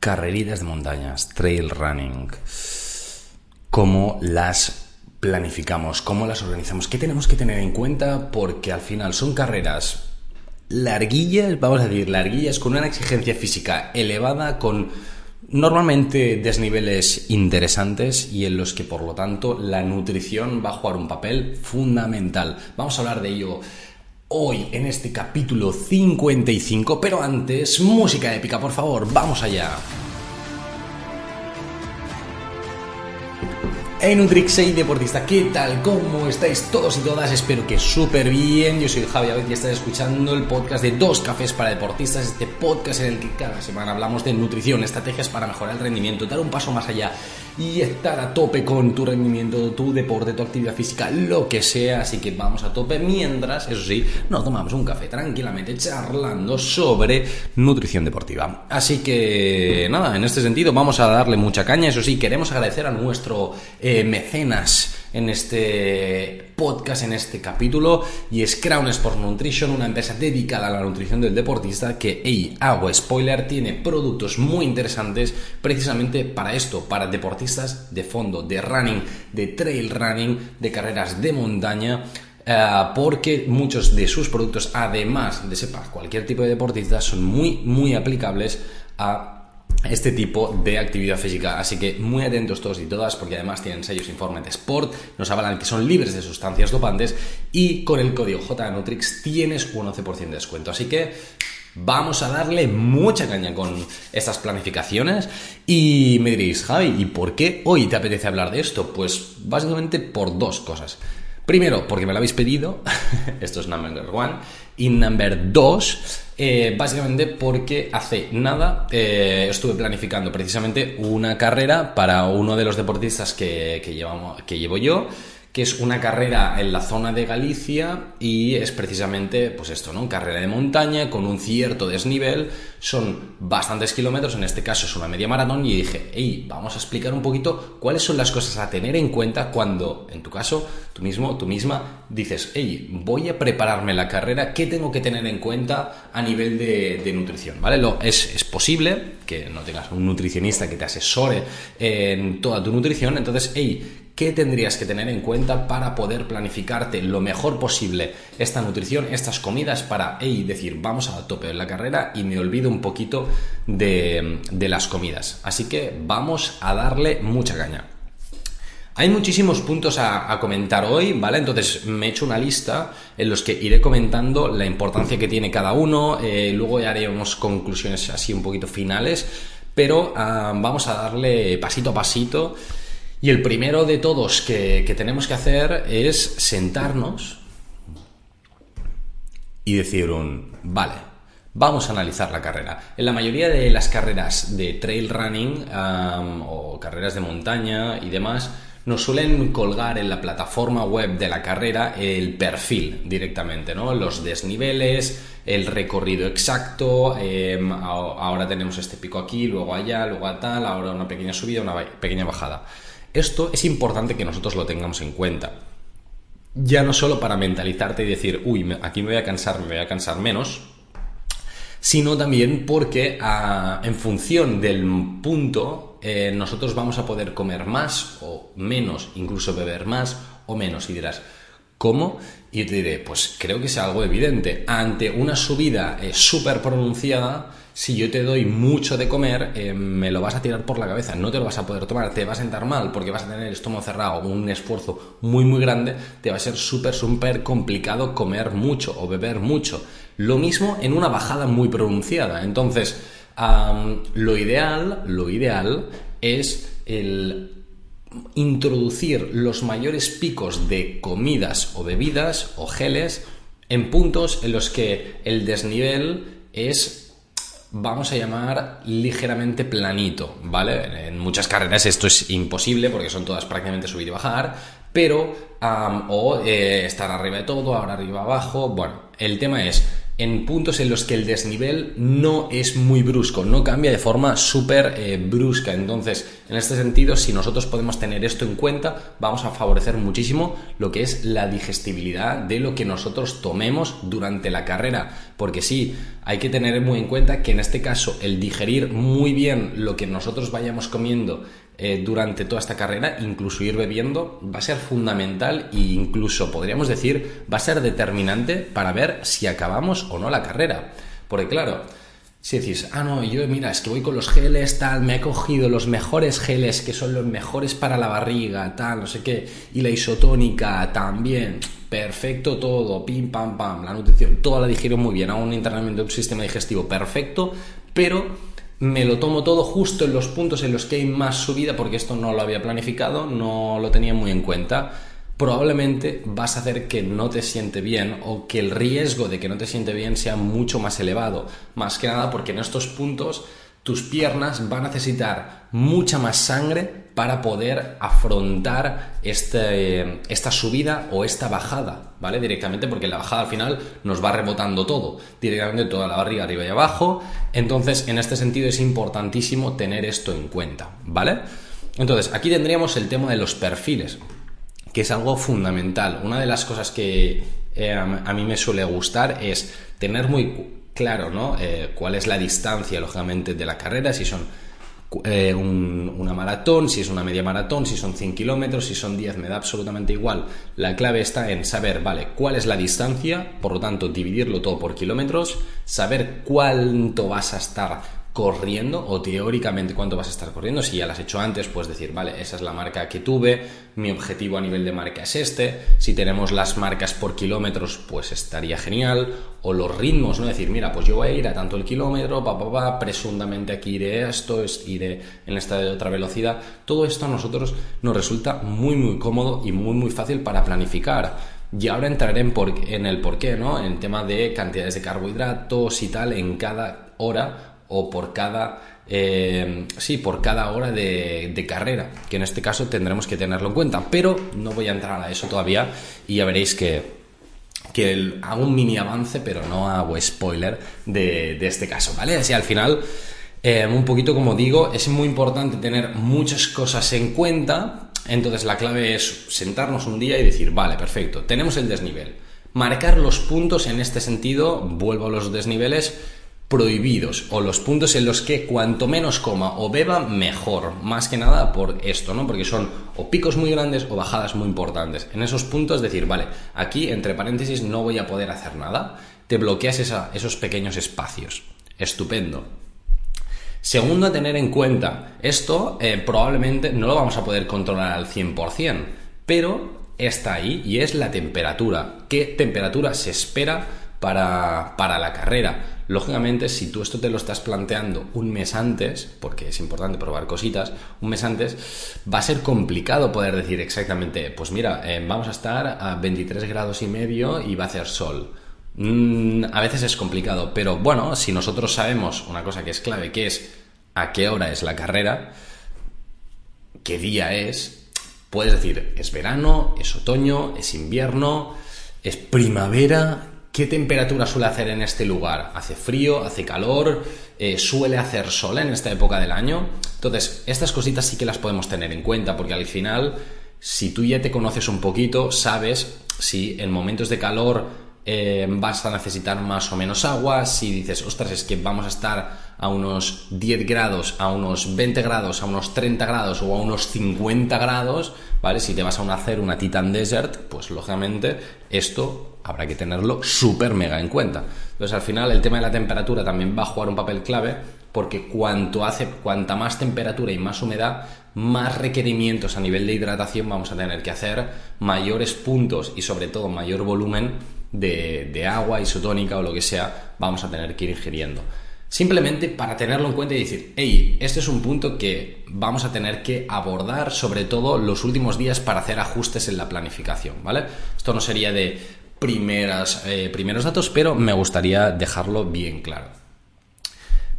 carreritas de montañas, trail running, cómo las planificamos, cómo las organizamos, qué tenemos que tener en cuenta, porque al final son carreras larguillas, vamos a decir, larguillas con una exigencia física elevada, con normalmente desniveles interesantes y en los que por lo tanto la nutrición va a jugar un papel fundamental. Vamos a hablar de ello hoy en este capítulo 55, pero antes, música épica, por favor, vamos allá. Hey Nutrix, hey deportista, ¿qué tal? ¿Cómo estáis todos y todas? Espero que súper bien. Yo soy Javi y estás escuchando el podcast de Dos Cafés para Deportistas, este podcast en el que cada semana hablamos de nutrición, estrategias para mejorar el rendimiento, dar un paso más allá y estar a tope con tu rendimiento, tu deporte, tu actividad física, lo que sea. Así que vamos a tope mientras, eso sí, nos tomamos un café tranquilamente charlando sobre nutrición deportiva. Así que nada, en este sentido vamos a darle mucha caña. Eso sí, queremos agradecer a nuestro mecenas en este podcast, en este capítulo, y es Crown Sport Nutrition, una empresa dedicada a la nutrición del deportista que, hey, hago spoiler, tiene productos muy interesantes precisamente para esto, para deportistas de fondo, de running, de trail running, de carreras de montaña. Eh, porque muchos de sus productos, además de sepa cualquier tipo de deportista, son muy, muy aplicables a este tipo de actividad física. Así que muy atentos todos y todas, porque además tienen sellos Informe de Sport, nos avalan que son libres de sustancias dopantes y con el código JNutrix tienes un 11% de descuento. Así que vamos a darle mucha caña con estas planificaciones y me diréis, Javi, ¿y por qué hoy te apetece hablar de esto? Pues básicamente por dos cosas. Primero, porque me lo habéis pedido, esto es number one, y number dos, eh, básicamente porque hace nada eh, estuve planificando precisamente una carrera para uno de los deportistas que, llevamos, que llevo yo que es una carrera en la zona de Galicia y es precisamente, pues esto, ¿no? Carrera de montaña con un cierto desnivel, son bastantes kilómetros, en este caso es una media maratón y dije, hey, vamos a explicar un poquito cuáles son las cosas a tener en cuenta cuando, en tu caso, tú mismo, tú misma, dices, hey, voy a prepararme la carrera, ¿qué tengo que tener en cuenta a nivel de, nutrición? ¿Vale? Lo, es, es posible que no tengas un nutricionista que te asesore en toda tu nutrición, entonces, hey, ¿Qué tendrías que tener en cuenta para poder planificarte lo mejor posible esta nutrición, estas comidas para decir vamos a tope en la carrera y me olvido un poquito de, las comidas? Así que vamos a darle mucha caña. Hay muchísimos puntos a, comentar hoy, ¿vale? Entonces me he hecho una lista en los que iré comentando la importancia que tiene cada uno, eh, luego haremos conclusiones así un poquito finales, pero ah, vamos a darle pasito a pasito y el primero de todos que, tenemos que hacer es sentarnos y decir un, vale, vamos a analizar la carrera. En la mayoría de las carreras de trail running o carreras de montaña y demás, nos suelen colgar en la plataforma web de la carrera el perfil directamente, ¿no? Los desniveles, el recorrido exacto, em, ahora tenemos este pico aquí, luego allá, luego a tal, ahora una pequeña subida, una pequeña bajada. Esto es importante que nosotros lo tengamos en cuenta. Ya no solo para mentalizarte y decir, uy, aquí me voy a cansar, me voy a cansar menos, sino también porque ah, en función del punto eh, nosotros vamos a poder comer más o menos, incluso beber más o menos. Y dirás, ¿cómo? Y te diré, pues creo que es algo evidente. Ante una subida eh, súper pronunciada, si yo te doy mucho de comer, eh, me lo vas a tirar por la cabeza, no te lo vas a poder tomar, te va a sentar mal porque vas a tener el estómago cerrado, un esfuerzo muy muy grande, te va a ser súper súper complicado comer mucho o beber mucho. Lo mismo en una bajada muy pronunciada. Entonces, lo ideal, lo ideal es el introducir los mayores picos de comidas o bebidas o geles en puntos en los que el desnivel es vamos a llamar ligeramente planito, ¿vale? En muchas carreras esto es imposible porque son todas prácticamente subir y bajar, pero o eh, estar arriba de todo, ahora arriba abajo, bueno, el tema es en puntos en los que el desnivel no es muy brusco, no cambia de forma súper eh, brusca. Entonces, en este sentido, si nosotros podemos tener esto en cuenta, vamos a favorecer muchísimo lo que es la digestibilidad de lo que nosotros tomemos durante la carrera. Porque sí, hay que tener muy en cuenta que en este caso el digerir muy bien lo que nosotros vayamos comiendo eh, durante toda esta carrera, incluso ir bebiendo, va a ser fundamental e incluso podríamos decir va a ser determinante para ver si acabamos o no la carrera. Porque claro, si decís, ah, no, yo mira, es que voy con los geles, tal, me he cogido los mejores geles que son los mejores para la barriga, tal, no sé qué, y la isotónica también, perfecto todo, pim, pam, pam, la nutrición, toda la digiero muy bien, hago un entrenamiento de un sistema digestivo perfecto, pero me lo tomo todo justo en los puntos en los que hay más subida, porque esto no lo había planificado, no lo tenía muy en cuenta, probablemente vas a hacer que no te siente bien o que el riesgo de que no te siente bien sea mucho más elevado. Más que nada porque en estos puntos tus piernas van a necesitar mucha más sangre para poder afrontar este, esta subida o esta bajada, ¿vale? Directamente, porque la bajada al final nos va rebotando todo, directamente toda la barriga arriba y abajo. Entonces, en este sentido es importantísimo tener esto en cuenta, ¿vale? Entonces, aquí tendríamos el tema de los perfiles, que es algo fundamental. Una de las cosas que eh, a mí me suele gustar es tener muy claro, ¿no? Eh, cuál es la distancia, lógicamente, de la carrera, si son eh, una maratón, si es una media maratón, si son 100 kilómetros, si son 10, me da absolutamente igual. La clave está en saber, vale, cuál es la distancia, por lo tanto, dividirlo todo por kilómetros, saber cuánto vas a estar corriendo o teóricamente cuánto vas a estar corriendo. Si ya lo has hecho antes, pues decir, vale, esa es la marca que tuve, mi objetivo a nivel de marca es este. Si tenemos las marcas por kilómetros, pues estaría genial. O los ritmos, ¿no? Decir, mira, pues yo voy a ir a tanto el kilómetro, pa, pa, pa, presuntamente aquí iré a esto, es, iré en esta de otra velocidad. Todo esto a nosotros nos resulta muy, muy cómodo y muy, muy fácil para planificar. Y ahora entraré en, por, en el por qué, ¿no? En tema de cantidades de carbohidratos y tal en cada hora o por cada, eh, sí, por cada hora de, carrera, que en este caso tendremos que tenerlo en cuenta. Pero no voy a entrar a eso todavía y ya veréis que, que hago un mini avance, pero no hago spoiler de, este caso, ¿vale? Así al final, eh, un poquito como digo, es muy importante tener muchas cosas en cuenta. Entonces la clave es sentarnos un día y decir, vale, perfecto, tenemos el desnivel. Marcar los puntos en este sentido, vuelvo a los desniveles, prohibidos o los puntos en los que cuanto menos coma o beba mejor, más que nada por esto, ¿no? Porque son o picos muy grandes o bajadas muy importantes. En esos puntos decir, vale, aquí entre paréntesis no voy a poder hacer nada, te bloqueas esos pequeños espacios. Estupendo. Segundo a tener en cuenta, esto eh, probablemente no lo vamos a poder controlar al 100%, pero está ahí y es la temperatura. ¿Qué temperatura se espera para, para la carrera? Lógicamente, si tú esto te lo estás planteando un mes antes, porque es importante probar cositas, un mes antes, va a ser complicado poder decir exactamente, pues mira, eh, vamos a estar a 23 grados y medio y va a hacer sol. Mm, a veces es complicado, pero bueno, si nosotros sabemos una cosa que es clave, que es a qué hora es la carrera, qué día es, puedes decir, es verano, es otoño, es invierno, es primavera, ¿Qué temperatura suele hacer en este lugar? ¿Hace frío? ¿Hace calor? Eh, ¿Suele hacer sol en esta época del año? Entonces, estas cositas sí que las podemos tener en cuenta, porque al final, si tú ya te conoces un poquito, sabes si en momentos de calor eh, vas a necesitar más o menos agua, si dices, ostras, es que vamos a estar a unos 10 grados, a unos 20 grados, a unos 30 grados o a unos 50 grados, ¿vale? Si te vas a hacer una Titan Desert, pues lógicamente esto habrá que tenerlo súper mega en cuenta. Entonces al final el tema de la temperatura también va a jugar un papel clave porque cuanto hace, cuanta más temperatura y más humedad, más requerimientos a nivel de hidratación vamos a tener que hacer, mayores puntos y sobre todo mayor volumen de, de agua isotónica o lo que sea vamos a tener que ir ingiriendo. Simplemente para tenerlo en cuenta y decir, hey, este es un punto que vamos a tener que abordar, sobre todo los últimos días, para hacer ajustes en la planificación, ¿vale? Esto no sería de, primeras, eh, primeros datos, pero me gustaría dejarlo bien claro.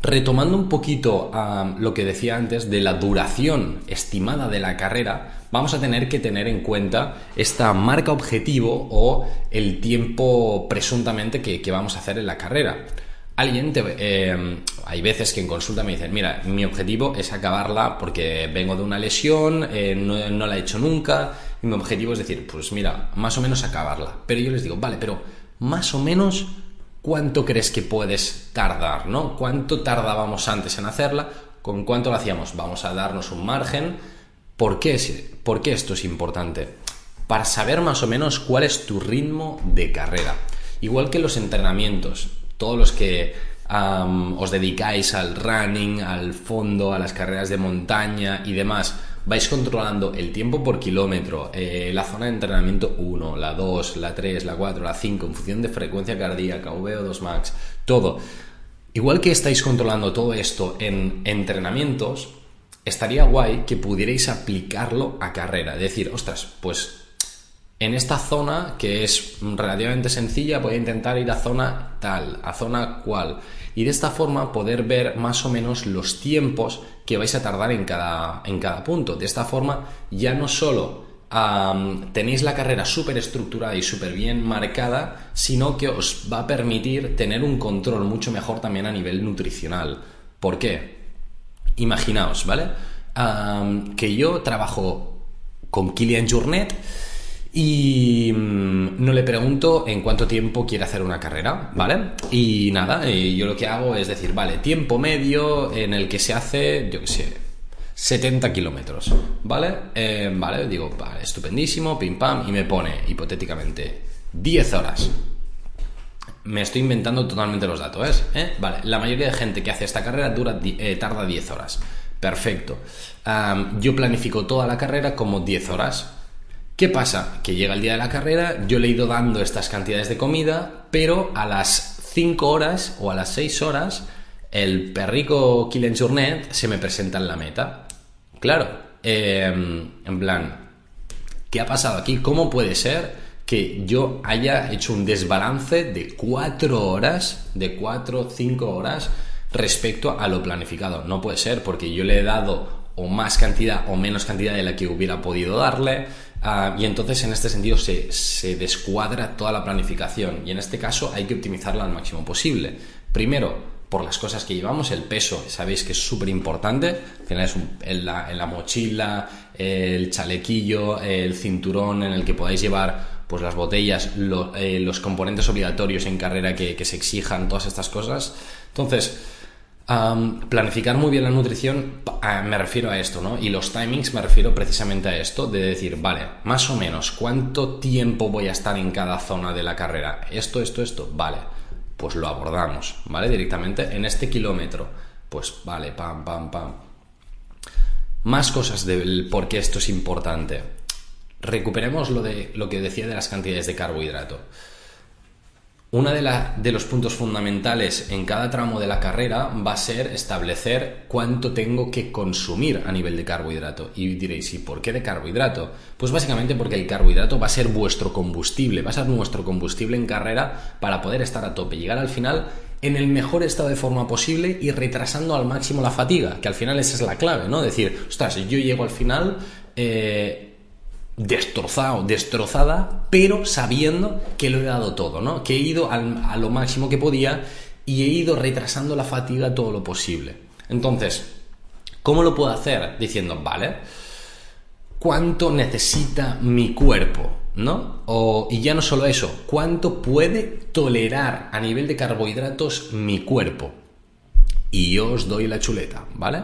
Retomando un poquito a lo que decía antes de la duración estimada de la carrera, vamos a tener que tener en cuenta esta marca objetivo o el tiempo presuntamente que, vamos a hacer en la carrera. Alguien eh, hay veces que en consulta me dicen, mira, mi objetivo es acabarla porque vengo de una lesión, eh, no, no la he hecho nunca, mi objetivo es decir, pues mira, más o menos acabarla. Pero yo les digo, vale, pero más o menos ¿cuánto crees que puedes tardar? ¿no? ¿Cuánto tardábamos antes en hacerla? ¿Con cuánto lo hacíamos? Vamos a darnos un margen. ¿Por qué, ¿Por qué esto es importante? Para saber más o menos cuál es tu ritmo de carrera. Igual que los entrenamientos, todos los que os dedicáis al running, al fondo, a las carreras de montaña y demás, vais controlando el tiempo por kilómetro, eh, la zona de entrenamiento 1, la 2, la 3, la 4, la 5, en función de frecuencia cardíaca, VO2 max, todo. Igual que estáis controlando todo esto en entrenamientos, estaría guay que pudierais aplicarlo a carrera. Decir, ostras, pues en esta zona que es relativamente sencilla voy a intentar ir a zona tal, a zona cual. Y de esta forma poder ver más o menos los tiempos que vais a tardar en cada, en cada punto. De esta forma ya no solo tenéis la carrera súper estructurada y súper bien marcada, sino que os va a permitir tener un control mucho mejor también a nivel nutricional. ¿Por qué? Imaginaos, ¿vale? que yo trabajo con Kilian Journet y mm, no le pregunto en cuánto tiempo quiere hacer una carrera, ¿vale? Y nada, yo lo que hago es decir, vale, tiempo medio en el que se hace, yo qué sé, 70 kilómetros, ¿vale? Eh, vale, digo, vale, estupendísimo, pim pam, y me pone, hipotéticamente, 10 horas. Me estoy inventando totalmente los datos, ¿eh? Vale, la mayoría de gente que hace esta carrera dura, eh, tarda 10 horas. Perfecto. yo planifico toda la carrera como 10 horas ¿Qué pasa? Que llega el día de la carrera, yo le he ido dando estas cantidades de comida, pero a las 5 horas o a las 6 horas, el perrico Killen Journet se me presenta en la meta. Claro, em, en plan, ¿qué ha pasado aquí? ¿Cómo puede ser que yo haya hecho un desbalance de 4 horas, de 4 o 5 horas respecto a lo planificado? No puede ser porque yo le he dado o más cantidad o menos cantidad de la que hubiera podido darle Ah, y entonces en este sentido se, descuadra toda la planificación y en este caso hay que optimizarla al máximo posible. Primero, por las cosas que llevamos, el peso, sabéis que es súper importante, al final es en, la, en, la, mochila, el chalequillo, el cinturón en el que podáis llevar pues las botellas, eh, los componentes obligatorios en carrera que, que se exijan, todas estas cosas. Entonces, planificar muy bien la nutrición, me refiero a esto, ¿no? Y los timings me refiero precisamente a esto, de decir, vale, más o menos, ¿cuánto tiempo voy a estar en cada zona de la carrera? Esto, esto, esto, vale, pues lo abordamos, ¿vale? Directamente en este kilómetro, pues vale, pam, pam, pam. Más cosas del por qué esto es importante. Recuperemos lo, de, lo que decía de las cantidades de carbohidrato. Uno de, los puntos fundamentales en cada tramo de la carrera va a ser establecer cuánto tengo que consumir a nivel de carbohidrato. Y diréis, ¿y por qué de carbohidrato? Pues básicamente porque el carbohidrato va a ser vuestro combustible, va a ser nuestro combustible en carrera para poder estar a tope, llegar al final en el mejor estado de forma posible y retrasando al máximo la fatiga, que al final esa es la clave, ¿no? Decir, ostras, yo llego al final... Eh, destrozado, destrozada, pero sabiendo que lo he dado todo, ¿no? Que he ido a lo máximo que podía y he ido retrasando la fatiga todo lo posible. Entonces, ¿cómo lo puedo hacer? Diciendo, vale, ¿cuánto necesita mi cuerpo? ¿No? O, y ya no solo eso, ¿cuánto puede tolerar a nivel de carbohidratos mi cuerpo? Y yo os doy la chuleta, ¿vale?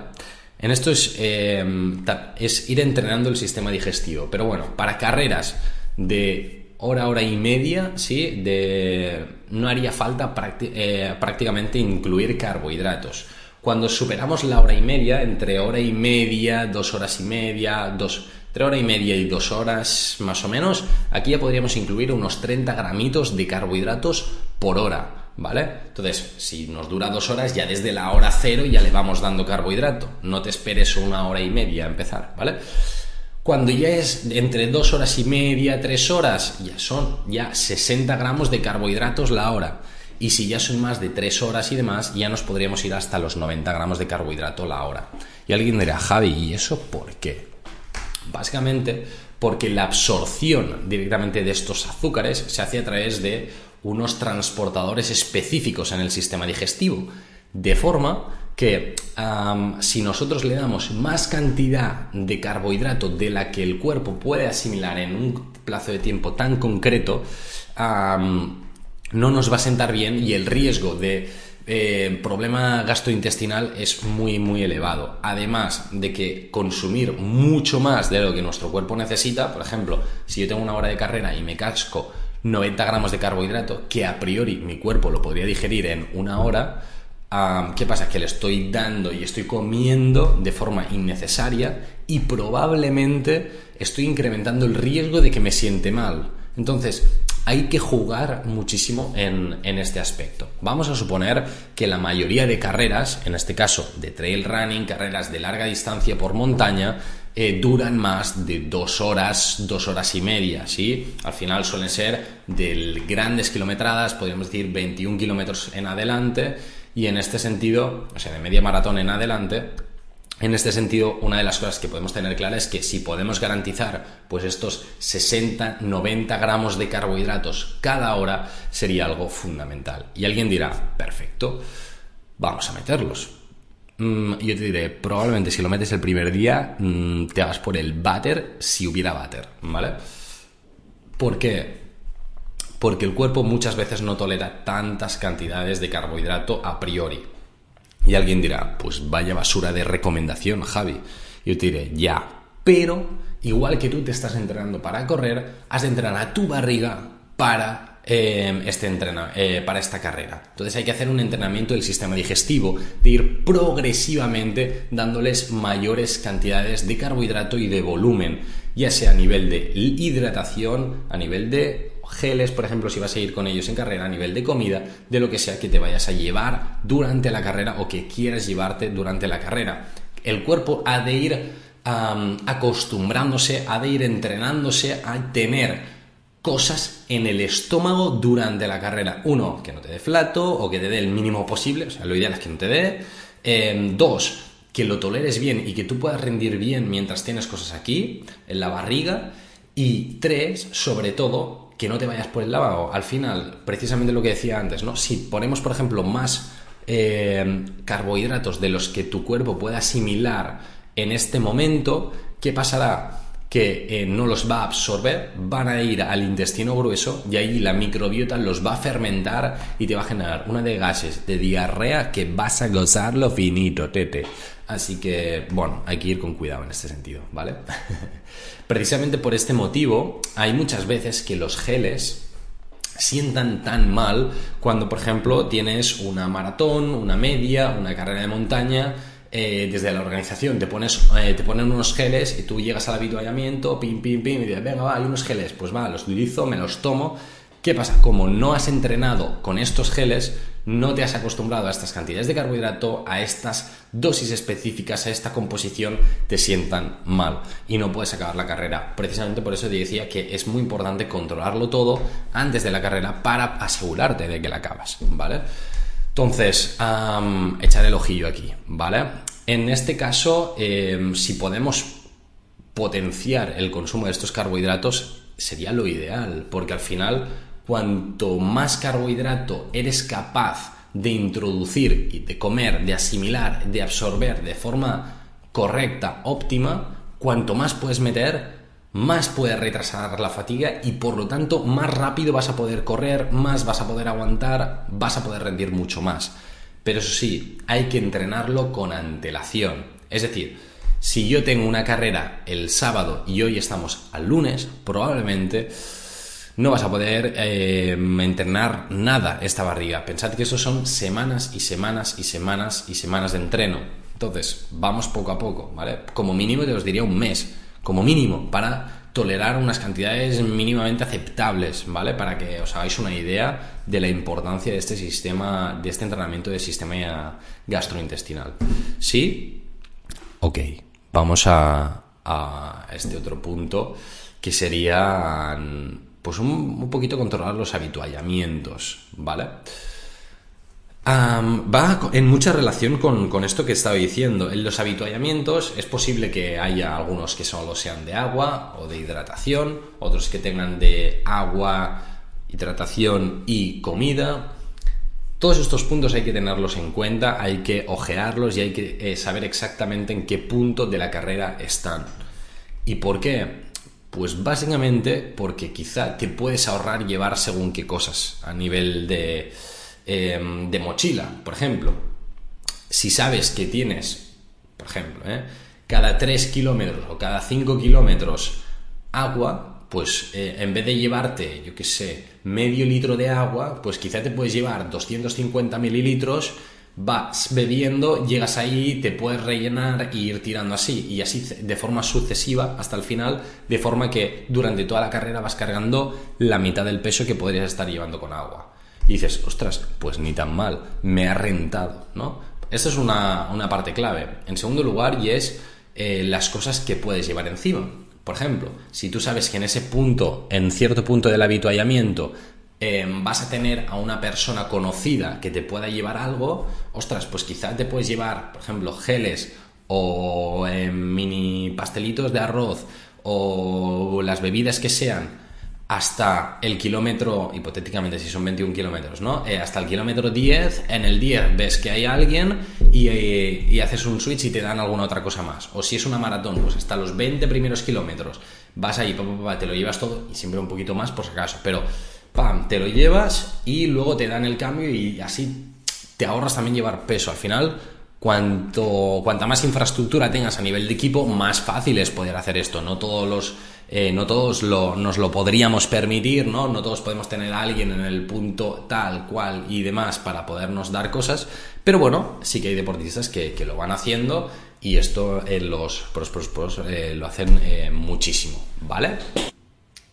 En esto em, es, ir entrenando el sistema digestivo. Pero bueno, para carreras de hora, hora y media, ¿sí? De, no haría falta eh, prácticamente incluir carbohidratos. Cuando superamos la hora y media, entre hora y media, dos horas y media, dos, entre hora y media y dos horas más o menos, aquí ya podríamos incluir unos 30 gramitos de carbohidratos por hora. ¿Vale? Entonces, si nos dura dos horas, ya desde la hora cero ya le vamos dando carbohidrato. No te esperes una hora y media a empezar, ¿vale? Cuando ya es entre dos horas y media, tres horas, ya son ya 60 gramos de carbohidratos la hora. Y si ya son más de tres horas y demás, ya nos podríamos ir hasta los 90 gramos de carbohidrato la hora. Y alguien dirá, Javi, ¿y eso por qué? Básicamente porque la absorción directamente de estos azúcares se hace a través de unos transportadores específicos en el sistema digestivo, de forma que si nosotros le damos más cantidad de carbohidrato de la que el cuerpo puede asimilar en un plazo de tiempo tan concreto, no nos va a sentar bien y el riesgo de eh, problema gastrointestinal es muy, muy elevado. Además de que consumir mucho más de lo que nuestro cuerpo necesita, por ejemplo, si yo tengo una hora de carrera y me casco 90 gramos de carbohidrato, que a priori mi cuerpo lo podría digerir en una hora, ¿qué pasa? Que le estoy dando y estoy comiendo de forma innecesaria y probablemente estoy incrementando el riesgo de que me siente mal. Entonces, hay que jugar muchísimo en, este aspecto. Vamos a suponer que la mayoría de carreras, en este caso de trail running, carreras de larga distancia por montaña, eh, duran más de dos horas, dos horas y media, ¿sí? Al final suelen ser de grandes kilometradas, podríamos decir 21 kilómetros en adelante, y en este sentido, o sea, de media maratón en adelante, en este sentido, una de las cosas que podemos tener clara es que si podemos garantizar pues estos 60, 90 gramos de carbohidratos cada hora sería algo fundamental. Y alguien dirá, perfecto, vamos a meterlos. Mm, yo te diré, probablemente si lo metes el primer día, mm, te hagas por el váter si hubiera váter, ¿vale? ¿Por qué? Porque el cuerpo muchas veces no tolera tantas cantidades de carbohidrato a priori. Y alguien dirá, pues vaya basura de recomendación, Javi. Yo te diré, ya, pero igual que tú te estás entrenando para correr, has de entrenar a tu barriga para, eh, este entrena, eh, para esta carrera. Entonces hay que hacer un entrenamiento del sistema digestivo, de ir progresivamente dándoles mayores cantidades de carbohidrato y de volumen, ya sea a nivel de hidratación, a nivel de geles, por ejemplo, si vas a ir con ellos en carrera, a nivel de comida, de lo que sea que te vayas a llevar durante la carrera o que quieras llevarte durante la carrera. El cuerpo ha de ir acostumbrándose, ha de ir entrenándose a tener cosas en el estómago durante la carrera. Uno, que no te dé flato o que te dé el mínimo posible, o sea, lo ideal es que no te dé. Em, dos, que lo toleres bien y que tú puedas rendir bien mientras tienes cosas aquí, en la barriga. Y tres, sobre todo, que no te vayas por el lavado. Al final, precisamente lo que decía antes, ¿no? Si ponemos, por ejemplo, más eh, carbohidratos de los que tu cuerpo pueda asimilar en este momento, ¿qué pasará? Que eh, no los va a absorber, van a ir al intestino grueso y ahí la microbiota los va a fermentar y te va a generar una de gases de diarrea que vas a gozarlo finito, tete. Así que, bueno, hay que ir con cuidado en este sentido, ¿vale? Precisamente por este motivo, hay muchas veces que los geles sientan tan mal cuando, por ejemplo, tienes una maratón, una media, una carrera de montaña. Eh, desde la organización te pones eh, te ponen unos geles y tú llegas al habituallamiento, pim, pim, pim, y dices, venga, va, hay unos geles, pues va, los utilizo, me los tomo. ¿Qué pasa? Como no has entrenado con estos geles, no te has acostumbrado a estas cantidades de carbohidrato, a estas dosis específicas, a esta composición, te sientan mal y no puedes acabar la carrera. Precisamente por eso te decía que es muy importante controlarlo todo antes de la carrera para asegurarte de que la acabas, ¿vale? Entonces, echar el ojillo aquí, ¿vale? En este caso, em, si podemos potenciar el consumo de estos carbohidratos, sería lo ideal, porque al final cuanto más carbohidrato eres capaz de introducir y de comer, de asimilar, de absorber de forma correcta, óptima, cuanto más puedes meter, más puedes retrasar la fatiga y por lo tanto más rápido vas a poder correr, más vas a poder aguantar, vas a poder rendir mucho más. Pero eso sí, hay que entrenarlo con antelación. Es decir, si yo tengo una carrera el sábado y hoy estamos al lunes, probablemente no vas a poder eh, entrenar nada esta barriga. Pensad que eso son semanas y semanas y semanas y semanas de entreno. Entonces, vamos poco a poco, ¿vale? Como mínimo te os diría un mes, como mínimo, para tolerar unas cantidades mínimamente aceptables, ¿vale? Para que os hagáis una idea de la importancia de este sistema, de este entrenamiento del sistema gastrointestinal. ¿Sí? Ok, vamos a, a este otro punto que sería pues un, poquito controlar los habituallamientos, ¿vale? Va en mucha relación con, esto que estaba diciendo. En los habituallamientos es posible que haya algunos que solo sean de agua o de hidratación, otros que tengan de agua, hidratación y comida. Todos estos puntos hay que tenerlos en cuenta, hay que ojearlos y hay que eh, saber exactamente en qué punto de la carrera están. ¿Y por qué? Pues básicamente porque quizá te puedes ahorrar llevar según qué cosas a nivel de, em, de mochila, por ejemplo. Si sabes que tienes, por ejemplo, ¿eh? cada 3 kilómetros o cada 5 kilómetros agua, pues eh, en vez de llevarte, yo qué sé, medio litro de agua, pues quizá te puedes llevar 250 mililitros, vas bebiendo, llegas ahí, te puedes rellenar y ir tirando así, y así de forma sucesiva hasta el final, de forma que durante toda la carrera vas cargando la mitad del peso que podrías estar llevando con agua. Y dices, ostras, pues ni tan mal, me ha rentado, ¿no? Esta es una, parte clave. En segundo lugar, y es eh, las cosas que puedes llevar encima. Por ejemplo, si tú sabes que en ese punto, en cierto punto del habituallamiento, em, vas a tener a una persona conocida que te pueda llevar algo, ostras, pues quizá te puedes llevar, por ejemplo, geles o em, mini pastelitos de arroz o las bebidas que sean hasta el kilómetro, hipotéticamente si son 21 kilómetros, ¿no? Eh, hasta el kilómetro 10, en el 10 ves que hay alguien eh, y, haces un switch y te dan alguna otra cosa más. O si es una maratón, pues hasta los 20 primeros kilómetros vas ahí, te lo llevas todo y siempre un poquito más por si acaso, pero pam, te lo llevas y luego te dan el cambio y así te ahorras también llevar peso. Al final, cuanto, cuanta más infraestructura tengas a nivel de equipo, más fácil es poder hacer esto. No todos los eh, no todos nos lo podríamos permitir, ¿no? No todos podemos tener a alguien en el punto tal, cual y demás para podernos dar cosas, pero bueno, sí que hay deportistas que, lo van haciendo y esto en los pros, pros, pros eh, lo hacen eh, muchísimo, ¿vale?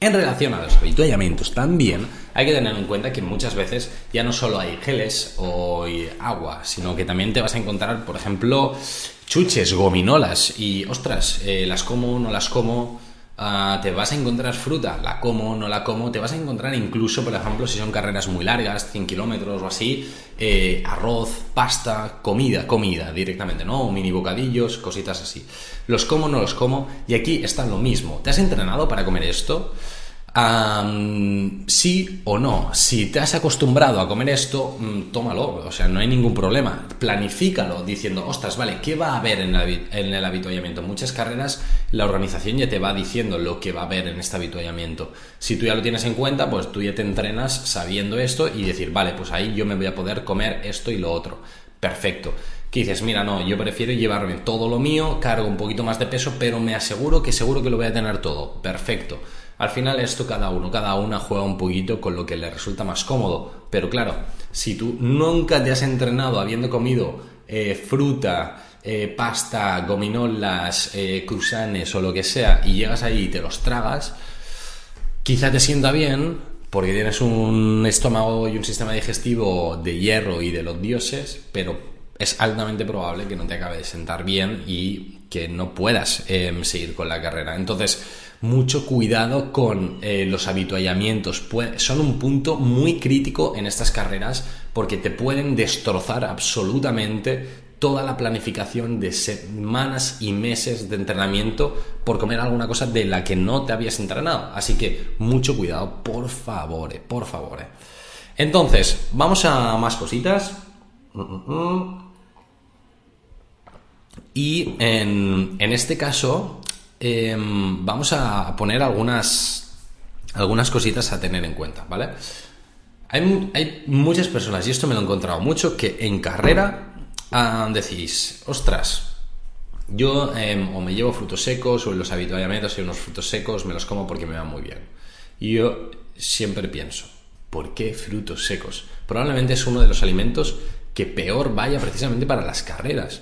En relación a los habituallamientos también hay que tener en cuenta que muchas veces ya no solo hay geles o agua, sino que también te vas a encontrar, por ejemplo, chuches, gominolas y, ostras, las como, no las como, Ah, te vas a encontrar fruta, la como, no la como, te vas a encontrar incluso, por ejemplo, si son carreras muy largas, 100 kilómetros o así, eh, arroz, pasta, comida, comida directamente, ¿no? mini bocadillos, cositas así. Los como, no los como, y aquí está lo mismo. ¿Te has entrenado para comer esto? Sí o no. Si te has acostumbrado a comer esto, mm, tómalo, o sea, no hay ningún problema. Planifícalo diciendo, ostras, vale, ¿qué va a haber en, en el habituallamiento? muchas carreras la organización ya te va diciendo lo que va a haber en este habituallamiento. Si tú ya lo tienes en cuenta, pues tú ya te entrenas sabiendo esto y decir, vale, pues ahí yo me voy a poder comer esto y lo otro. Perfecto. Que dices, mira, no, yo prefiero llevarme todo lo mío, cargo un poquito más de peso, pero me aseguro que seguro que lo voy a tener todo. Perfecto. Al final esto cada uno, cada una juega un poquito con lo que le resulta más cómodo. Pero claro, si tú nunca te has entrenado habiendo comido eh, fruta, eh, pasta, gominolas, eh, cruzanes o lo que sea y llegas ahí y te los tragas, quizá te sienta bien porque tienes un estómago y un sistema digestivo de hierro y de los dioses, pero es altamente probable que no te acabe de sentar bien y que no puedas em, seguir con la carrera. Entonces, mucho cuidado con eh, los habituallamientos. son un punto muy crítico en estas carreras porque te pueden destrozar absolutamente toda la planificación de semanas y meses de entrenamiento por comer alguna cosa de la que no te habías entrenado. Así que mucho cuidado, por favor, eh, por favor. Eh. Entonces, vamos a más cositas. Mm, mm, mm. Y en, en este caso, Em, vamos a poner algunas, algunas cositas a tener en cuenta, ¿vale? Hay, muchas personas, y esto me lo he encontrado mucho, que en carrera ah, decís, ostras, yo em, o me llevo frutos secos o los habituallamientos hay unos frutos secos, me los como porque me van muy bien. Y yo siempre pienso, ¿por qué frutos secos? Probablemente es uno de los alimentos que peor vaya precisamente para las carreras.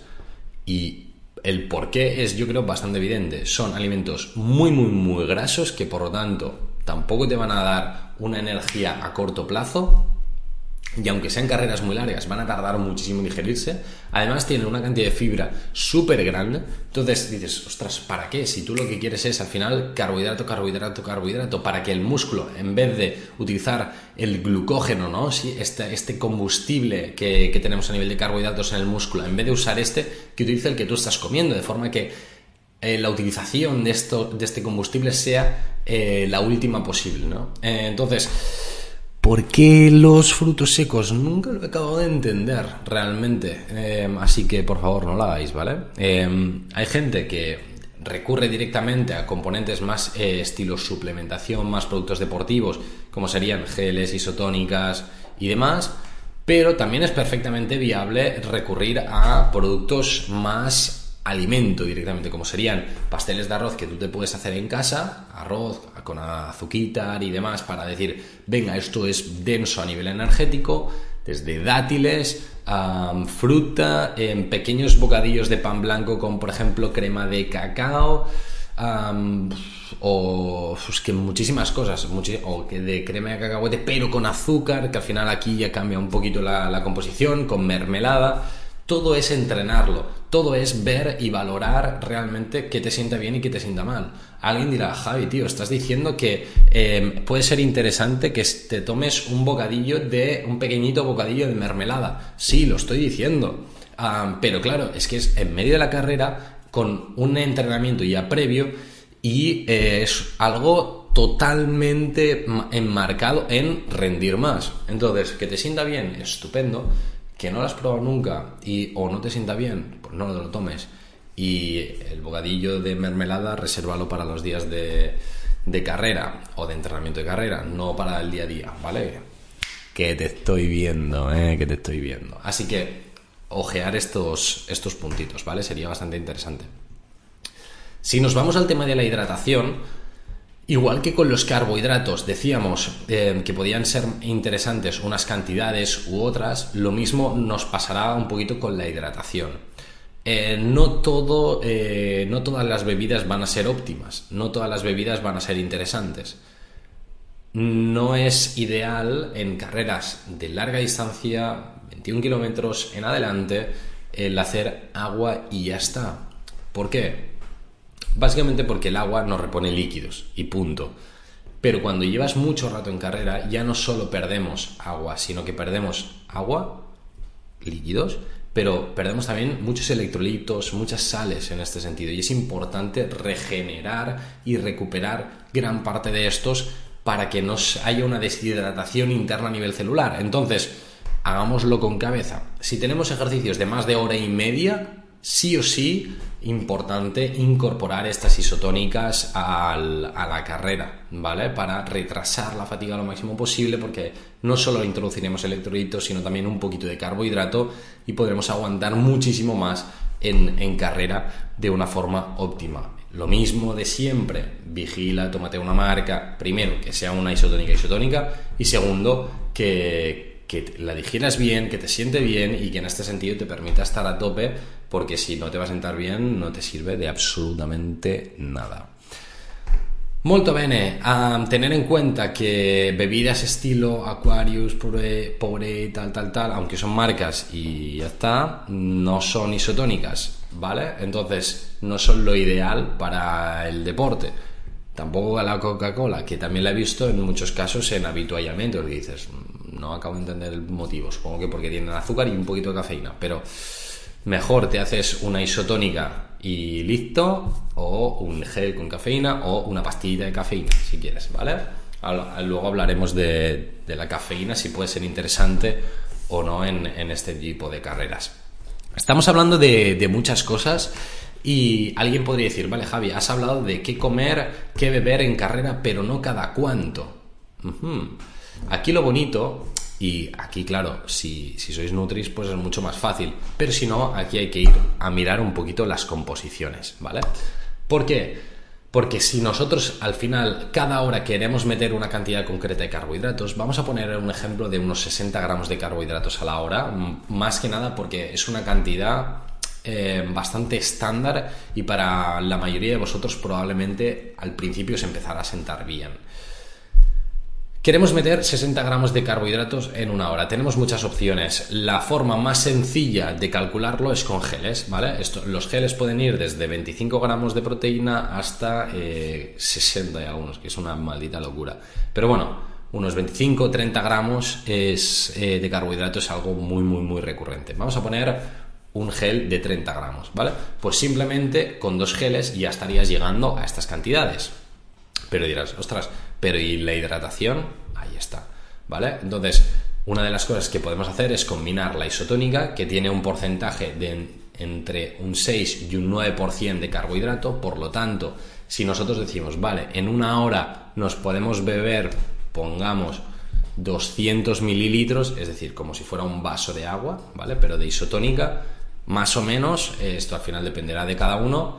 Y el por qué es, yo creo, bastante evidente. Son alimentos muy, muy, muy grasos que por lo tanto tampoco te van a dar una energía a corto plazo y aunque sean carreras muy largas, van a tardar muchísimo en digerirse. Además, tienen una cantidad de fibra súper grande. Entonces dices, ostras, ¿para qué? Si tú lo que quieres es al final carbohidrato, carbohidrato, carbohidrato, para que el músculo, en vez de utilizar el glucógeno, ¿no? este, este combustible que, tenemos a nivel de carbohidratos en el músculo, en vez de usar este, que utilice el que tú estás comiendo, de forma que eh, la utilización de, esto, de este combustible sea eh, la última posible, ¿no? Eh, entonces ¿Por qué los frutos secos? Nunca lo he acabado de entender realmente. Em, así que por favor no lo hagáis, ¿vale? Em, hay gente que recurre directamente a componentes más eh, estilo suplementación, más productos deportivos, como serían geles, isotónicas y demás, pero también es perfectamente viable recurrir a productos más alimento directamente, como serían pasteles de arroz que tú te puedes hacer en casa, arroz con azuquitar y demás, para decir, venga, esto es denso a nivel energético, desde dátiles, fruta, en pequeños bocadillos de pan blanco con, por ejemplo, crema de cacao, o pues que muchísimas cosas, o que de crema de cacahuete, pero con azúcar, que al final aquí ya cambia un poquito la composición, con mermelada todo es entrenarlo, todo es ver y valorar realmente qué te sienta bien y qué te sienta mal. Alguien dirá, Javi, tío, estás diciendo que em, puede ser interesante que te tomes un bocadillo de, un pequeñito bocadillo de mermelada. Sí, lo estoy diciendo. pero claro, es que es en medio de la carrera, con un entrenamiento ya previo, y eh, es algo totalmente enmarcado en rendir más. Entonces, que te sienta bien, estupendo que no lo has probado nunca y o no te sienta bien, pues no lo tomes. Y el bocadillo de mermelada, resérvalo para los días de, de carrera o de entrenamiento de carrera, no para el día a día, ¿vale? Que te estoy viendo, ¿eh? Que te estoy viendo. Así que ojear estos, estos puntitos, ¿vale? Sería bastante interesante. Si nos vamos al tema de la hidratación, Igual que con los carbohidratos decíamos eh, que podían ser interesantes unas cantidades u otras, lo mismo nos pasará un poquito con la hidratación. Eh, no, todo, eh, no todas las bebidas van a ser óptimas, no todas las bebidas van a ser interesantes. No es ideal en carreras de larga distancia, 21 kilómetros en adelante, el hacer agua y ya está. ¿Por qué? Básicamente porque el agua nos repone líquidos y punto. Pero cuando llevas mucho rato en carrera, ya no solo perdemos agua, sino que perdemos agua, líquidos, pero perdemos también muchos electrolitos, muchas sales en este sentido. Y es importante regenerar y recuperar gran parte de estos para que no haya una deshidratación interna a nivel celular. Entonces, hagámoslo con cabeza. Si tenemos ejercicios de más de hora y media, sí o sí importante incorporar estas isotónicas a la carrera, ¿vale? Para retrasar la fatiga lo máximo posible porque no solo introduciremos electrolitos, sino también un poquito de carbohidrato y podremos aguantar muchísimo más en, en carrera de una forma óptima. Lo mismo de siempre, vigila, tómate una marca, primero que sea una isotónica isotónica y segundo que, que la digieras bien, que te siente bien y que en este sentido te permita estar a tope, porque si no te va a sentar bien no te sirve de absolutamente nada. Molto bene, a tener en cuenta que bebidas estilo Aquarius, Pobre, tal, tal, tal, aunque son marcas y ya está, no son isotónicas, ¿vale? Entonces no son lo ideal para el deporte. Tampoco la Coca-Cola, que también la he visto en muchos casos en habituallamiento, que dices, no acabo de entender el motivo, supongo que porque tienen azúcar y un poquito de cafeína, pero mejor te haces una isotónica y listo, o un gel con cafeína, o una pastilla de cafeína, si quieres, ¿vale? Luego hablaremos de, la cafeína, si puede ser interesante o no en, este tipo de carreras. Estamos hablando de, muchas cosas y alguien podría decir, vale Javi, has hablado de qué comer, qué beber en carrera, pero no cada cuánto. Aquí lo bonito, y aquí claro, si, sois Nutris pues es mucho más fácil, pero si no, aquí hay que ir a mirar un poquito las composiciones, ¿vale? ¿Por qué? Porque si nosotros al final cada hora queremos meter una cantidad concreta de carbohidratos, vamos a poner un ejemplo de unos 60 gramos de carbohidratos a la hora, más que nada porque es una cantidad eh, bastante estándar y para la mayoría de vosotros probablemente al principio se empezará a sentar bien. Queremos meter 60 gramos de carbohidratos en una hora. Tenemos muchas opciones. La forma más sencilla de calcularlo es con geles, ¿vale? los geles pueden ir desde 25 gramos de proteína hasta 60 eh, y algunos, que es una maldita locura. Pero bueno, unos 25, 30 gramos es, eh, de carbohidratos es algo muy, muy, muy recurrente. Vamos a poner un gel de 30 gramos, ¿vale? Pues simplemente con dos geles ya estarías llegando a estas cantidades. Pero dirás, ostras, pero ¿y la hidratación? Ahí está, ¿vale? Entonces, una de las cosas que podemos hacer es combinar la isotónica, que tiene un porcentaje de entre un 6 y un 9% de carbohidrato, por lo tanto, si nosotros decimos, vale, en una hora nos podemos beber, pongamos, 200 mililitros, es decir, como si fuera un vaso de agua, ¿vale? Pero de isotónica, más o menos, esto al final dependerá de cada uno,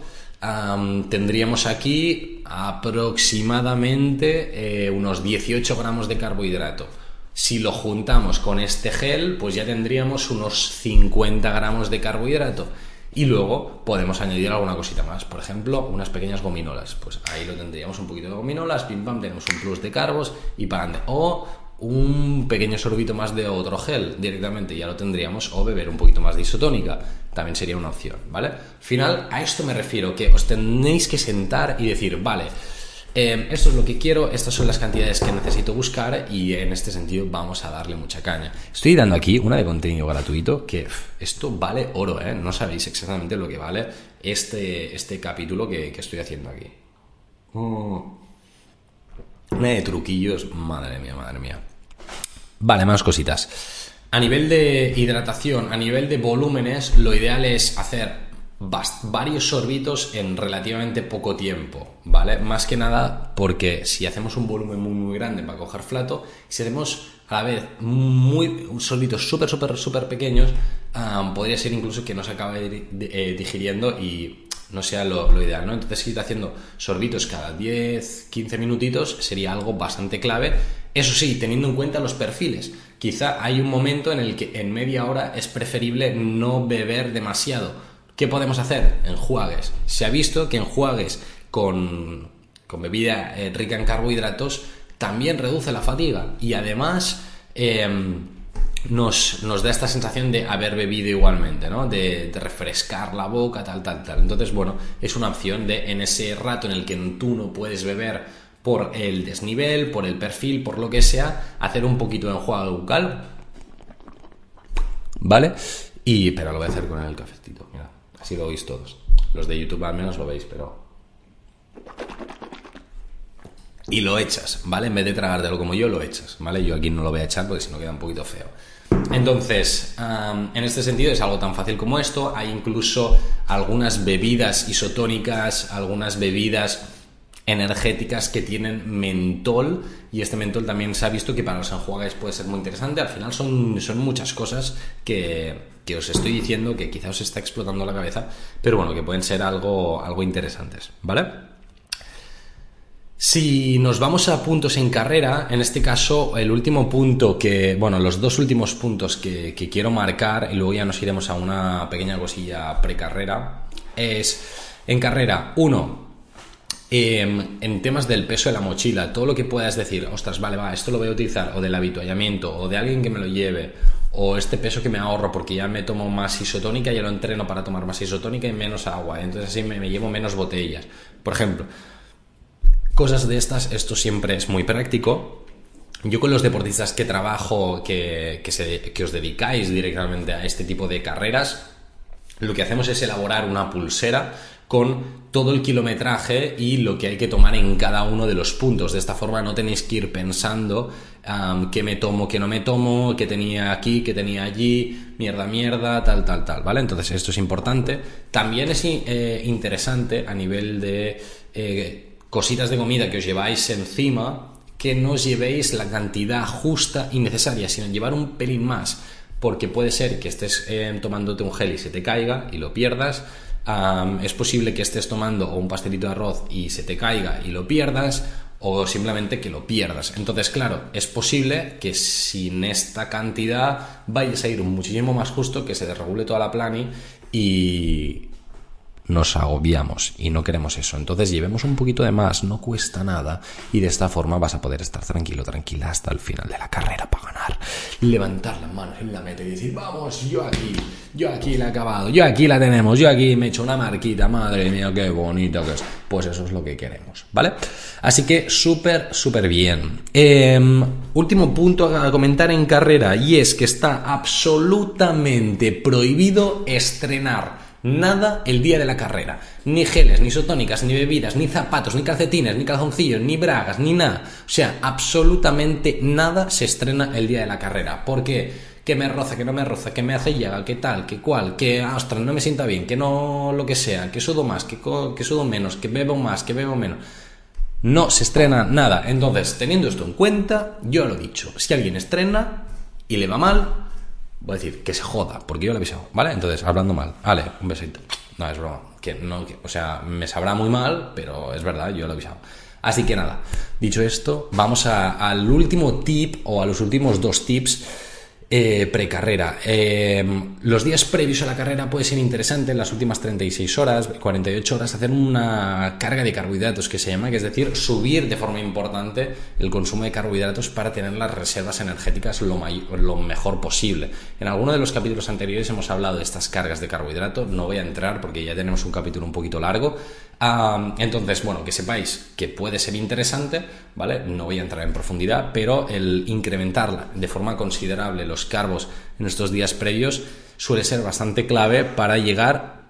tendríamos aquí aproximadamente eh, unos 18 gramos de carbohidrato. Si lo juntamos con este gel, pues ya tendríamos unos 50 gramos de carbohidrato. Y luego podemos añadir alguna cosita más, por ejemplo, unas pequeñas gominolas. Pues ahí lo tendríamos un poquito de gominolas, pim pam, tenemos un plus de carbos y para O un pequeño sorbito más de otro gel directamente, ya lo tendríamos, o beber un poquito más de isotónica, también sería una opción, ¿vale? Final, a esto me refiero, que os tenéis que sentar y decir, vale, em, esto es lo que quiero, estas son las cantidades que necesito buscar y en este sentido vamos a darle mucha caña. Estoy dando aquí una de contenido gratuito que esto vale oro, ¿eh? No sabéis exactamente lo que vale este, este capítulo que, estoy haciendo aquí. Mm. Una de truquillos, madre mía, madre mía. Vale, más cositas. A nivel de hidratación, a nivel de volúmenes, lo ideal es hacer varios sorbitos en relativamente poco tiempo, ¿vale? Más que nada porque si hacemos un volumen muy muy grande para coger flato, si hacemos a la vez muy sorbitos súper súper súper pequeños, podría ser incluso que no se acabe eh, digiriendo y no sea lo, ideal, ¿no? Entonces ir haciendo sorbitos cada 10, 15 minutitos sería algo bastante clave. Eso sí, teniendo en cuenta los perfiles. Quizá hay un momento en el que en media hora es preferible no beber demasiado. ¿Qué podemos hacer? Enjuagues. Se ha visto que enjuagues con, con bebida eh, rica en carbohidratos también reduce la fatiga y además... Em, nos, da esta sensación de haber bebido igualmente, ¿no? De, refrescar la boca, tal, tal, tal. Entonces, bueno, es una opción de en ese rato en el que tú no puedes beber por el desnivel, por el perfil, por lo que sea, hacer un poquito de enjuague bucal. ¿Vale? Y, pero lo voy a hacer con el cafecito, mira, así lo oís todos. Los de YouTube al menos lo veis, pero... Y lo echas, ¿vale? En vez de tragártelo como yo, lo echas, ¿vale? Yo aquí no lo voy a echar porque si no queda un poquito feo. Entonces, en este sentido es algo tan fácil como esto. Hay incluso algunas bebidas isotónicas, algunas bebidas energéticas que tienen mentol y este mentol también se ha visto que para los enjuagues puede ser muy interesante. Al final son, son muchas cosas que, que, os estoy diciendo que quizá os está explotando la cabeza, pero bueno, que pueden ser algo, algo interesantes, ¿vale? Si nos vamos a puntos en carrera, en este caso el último punto que, bueno, los dos últimos puntos que, quiero marcar y luego ya nos iremos a una pequeña cosilla precarrera, es en carrera, uno, em, en temas del peso de la mochila, todo lo que puedas decir, ostras, vale, va, esto lo voy a utilizar, o del habituallamiento, o de alguien que me lo lleve, o este peso que me ahorro porque ya me tomo más isotónica, ya lo entreno para tomar más isotónica y menos agua, entonces así me llevo menos botellas. Por ejemplo, Cosas de estas, esto siempre es muy práctico. Yo con los deportistas que trabajo, que, que, os dedicáis directamente a este tipo de carreras, lo que hacemos es elaborar una pulsera con todo el kilometraje y lo que hay que tomar en cada uno de los puntos. De esta forma no tenéis que ir pensando qué me tomo, qué no me tomo, qué tenía aquí, qué tenía allí, mierda, mierda, tal, tal, tal, ¿vale? Entonces esto es importante. También es eh, interesante a nivel de... Eh, cositas de comida que os lleváis encima, que no os llevéis la cantidad justa y necesaria, sino llevar un pelín más, porque puede ser que estés eh, tomándote un gel y se te caiga y lo pierdas. Es posible que estés tomando un pastelito de arroz y se te caiga y lo pierdas, o simplemente que lo pierdas. Entonces, claro, es posible que sin esta cantidad vayas a ir muchísimo más justo, que se desregule toda la plani y, nos agobiamos y no queremos eso. Entonces llevemos un poquito de más, no cuesta nada y de esta forma vas a poder estar tranquilo, tranquila hasta el final de la carrera para ganar. Levantar las manos en la meta y decir, vamos, yo aquí, yo aquí la he acabado, yo aquí la tenemos, yo aquí me he hecho una marquita, madre mía, qué bonito que es. Pues eso es lo que queremos, ¿vale? Así que súper, súper bien. Em, último punto a comentar en carrera y es que está absolutamente prohibido estrenar Nada el día de la carrera. Ni geles, ni isotónicas, ni bebidas, ni zapatos, ni calcetines, ni calzoncillos, ni bragas, ni nada. O sea, absolutamente nada se estrena el día de la carrera. ¿Por qué? que me roza, que no me roza, que me hace llaga, que tal, que cual, que, ostras, no me sienta bien, que no lo que sea, que sudo más, que, que sudo menos, que bebo más, que bebo menos. No se estrena nada. Entonces, teniendo esto en cuenta, yo lo he dicho, si alguien estrena y le va mal, voy a decir que se joda, porque yo lo he avisado, ¿vale? Entonces, hablando mal, vale, un besito. No, es broma. Que no, o sea, me sabrá muy mal, pero es verdad, yo lo he avisado. Así que nada, dicho esto, vamos al último tip o a los últimos dos tips eh, precarrera. Eh, los días previos a la carrera puede ser interesante, en las últimas 36 horas, 48 horas, hacer una carga de carbohidratos que se llama, que es decir, subir de forma importante el consumo de carbohidratos para tener las reservas energéticas lo, lo mejor posible. En alguno de los capítulos anteriores hemos hablado de estas cargas de carbohidratos, no voy a entrar porque ya tenemos un capítulo un poquito largo, entonces, bueno, que sepáis que puede ser interesante, ¿vale? No voy a entrar en profundidad, pero el incrementar de forma considerable los carbos en estos días previos suele ser bastante clave para llegar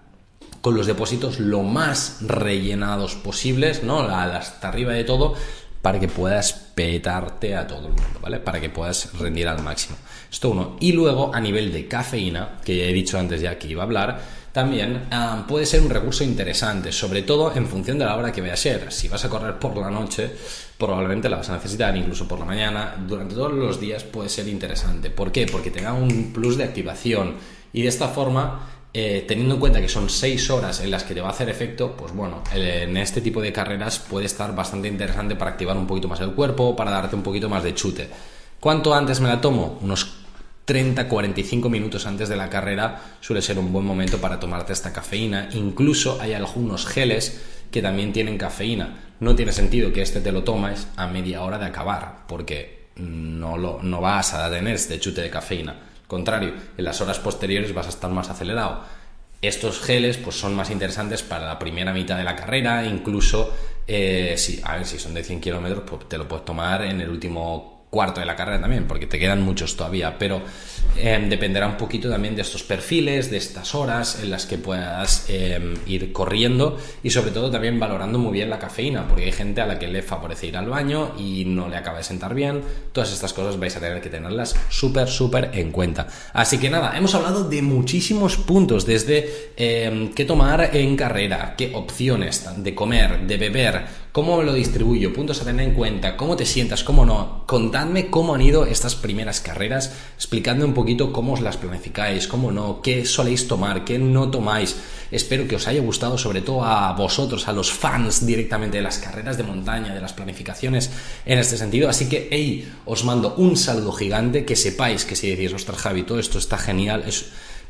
con los depósitos lo más rellenados posibles, ¿no? Hasta arriba de todo, para que puedas petarte a todo el mundo, ¿vale? Para que puedas rendir al máximo. Esto uno. Y luego, a nivel de cafeína, que ya he dicho antes ya que iba a hablar, también ah, puede ser un recurso interesante, sobre todo en función de la hora que vaya a ser. Si vas a correr por la noche, probablemente la vas a necesitar, incluso por la mañana, durante todos los días puede ser interesante. ¿Por qué? Porque te da un plus de activación y de esta forma eh, teniendo en cuenta que son 6 horas en las que te va a hacer efecto, pues bueno, en este tipo de carreras puede estar bastante interesante para activar un poquito más el cuerpo, para darte un poquito más de chute. ¿Cuánto antes me la tomo? Unos 30-45 minutos antes de la carrera suele ser un buen momento para tomarte esta cafeína. Incluso hay algunos geles que también tienen cafeína. No tiene sentido que este te lo tomes a media hora de acabar, porque no, lo, no vas a tener este chute de cafeína. Al contrario, en las horas posteriores vas a estar más acelerado. Estos geles pues, son más interesantes para la primera mitad de la carrera, incluso eh, si, a ver, si son de 100 kilómetros, pues te lo puedes tomar en el último cuarto de la carrera también, porque te quedan muchos todavía, pero em, dependerá un poquito también de estos perfiles, de estas horas en las que puedas em, ir corriendo y sobre todo también valorando muy bien la cafeína, porque hay gente a la que le favorece ir al baño y no le acaba de sentar bien. Todas estas cosas vais a tener que tenerlas súper, súper en cuenta. Así que nada, hemos hablado de muchísimos puntos, desde em, qué tomar en carrera, qué opciones de comer, de beber, cómo lo distribuyo, puntos a tener en cuenta, cómo te sientas, cómo no. Contadme cómo han ido estas primeras carreras, explicadme un poquito cómo os las planificáis, cómo no, qué soléis tomar, qué no tomáis. Espero que os haya gustado, sobre todo a vosotros, a los fans directamente de las carreras de montaña, de las planificaciones en este sentido. Así que, hey, os mando un saludo gigante, que sepáis que si decís, ostras Javi, todo esto está genial,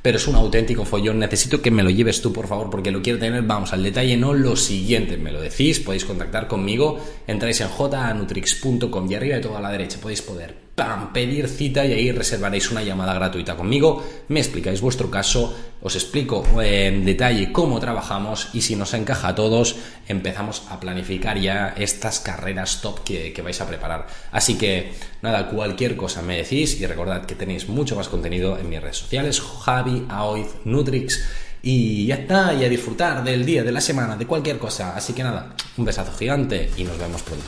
pero es un auténtico follón. Necesito que me lo lleves tú, por favor, porque lo quiero tener. Vamos al detalle, no lo siguiente. Me lo decís, podéis contactar conmigo. Entráis en jnutrix.com y arriba de toda la derecha podéis poder ¡pam! pedir cita y ahí reservaréis una llamada gratuita conmigo, me explicáis vuestro caso, os explico en detalle cómo trabajamos y si nos encaja a todos, empezamos a planificar ya estas carreras top que, que vais a preparar. Así que nada, cualquier cosa me decís y recordad que tenéis mucho más contenido en mis redes sociales, Javi, Aoiz, Nutrix. Y ya está, y a disfrutar del día, de la semana, de cualquier cosa. Así que nada, un besazo gigante y nos vemos pronto.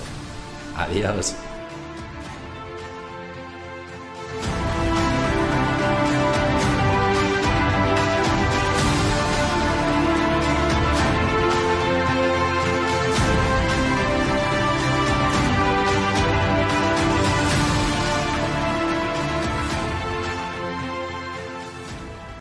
Adiós.